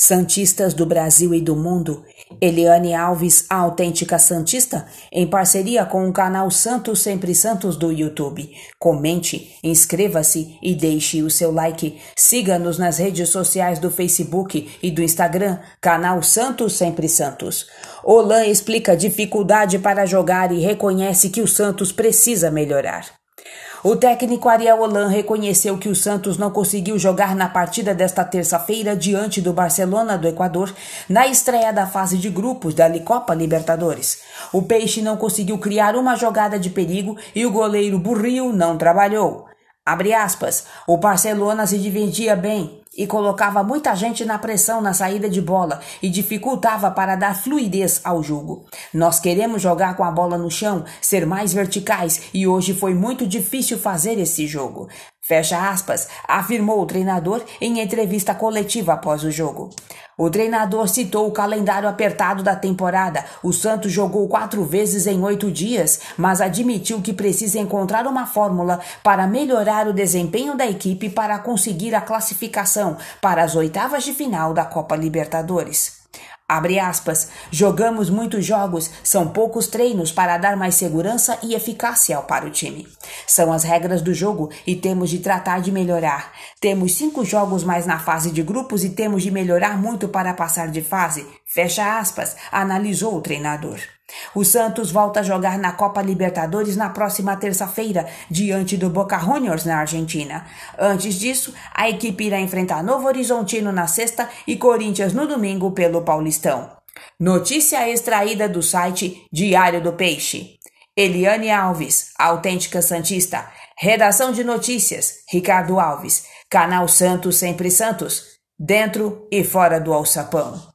Santistas do Brasil e do mundo, Eliane Alves, a autêntica Santista, em parceria com o canal Santos Sempre Santos do YouTube. Comente, inscreva-se e deixe o seu like. Siga-nos nas redes sociais do Facebook e do Instagram, canal Santos Sempre Santos. Olan explica dificuldade para jogar e reconhece que o Santos precisa melhorar. O técnico Ariel Holan reconheceu que o Santos não conseguiu jogar na partida desta terça-feira diante do Barcelona do Equador, na estreia da fase de grupos da Copa Libertadores. O Peixe não conseguiu criar uma jogada de perigo e o goleiro Burril não trabalhou. Aspas, o Barcelona se dividia bem, e colocava muita gente na pressão na saída de bola e dificultava para dar fluidez ao jogo. Nós queremos jogar com a bola no chão, ser mais verticais e hoje foi muito difícil fazer esse jogo. Fecha aspas, afirmou o treinador em entrevista coletiva após o jogo. O treinador citou o calendário apertado da temporada. O Santos jogou quatro vezes em oito dias, mas admitiu que precisa encontrar uma fórmula para melhorar o desempenho da equipe para conseguir a classificação para as oitavas de final da Copa Libertadores. Abre aspas, jogamos muitos jogos, são poucos treinos para dar mais segurança e eficácia para o time. São as regras do jogo e temos de tratar de melhorar. Temos cinco jogos mais na fase de grupos e temos de melhorar muito para passar de fase. Fecha aspas, analisou o treinador. O Santos volta a jogar na Copa Libertadores na próxima terça-feira, diante do Boca Juniors na Argentina. Antes disso, a equipe irá enfrentar Novo Horizontino na sexta e Corinthians no domingo pelo Paulistão. Notícia extraída do site Diário do Peixe. Eliane Alves, autêntica Santista. Redação de notícias, Ricardo Alves. Canal Santos Sempre Santos. Dentro e fora do alçapão.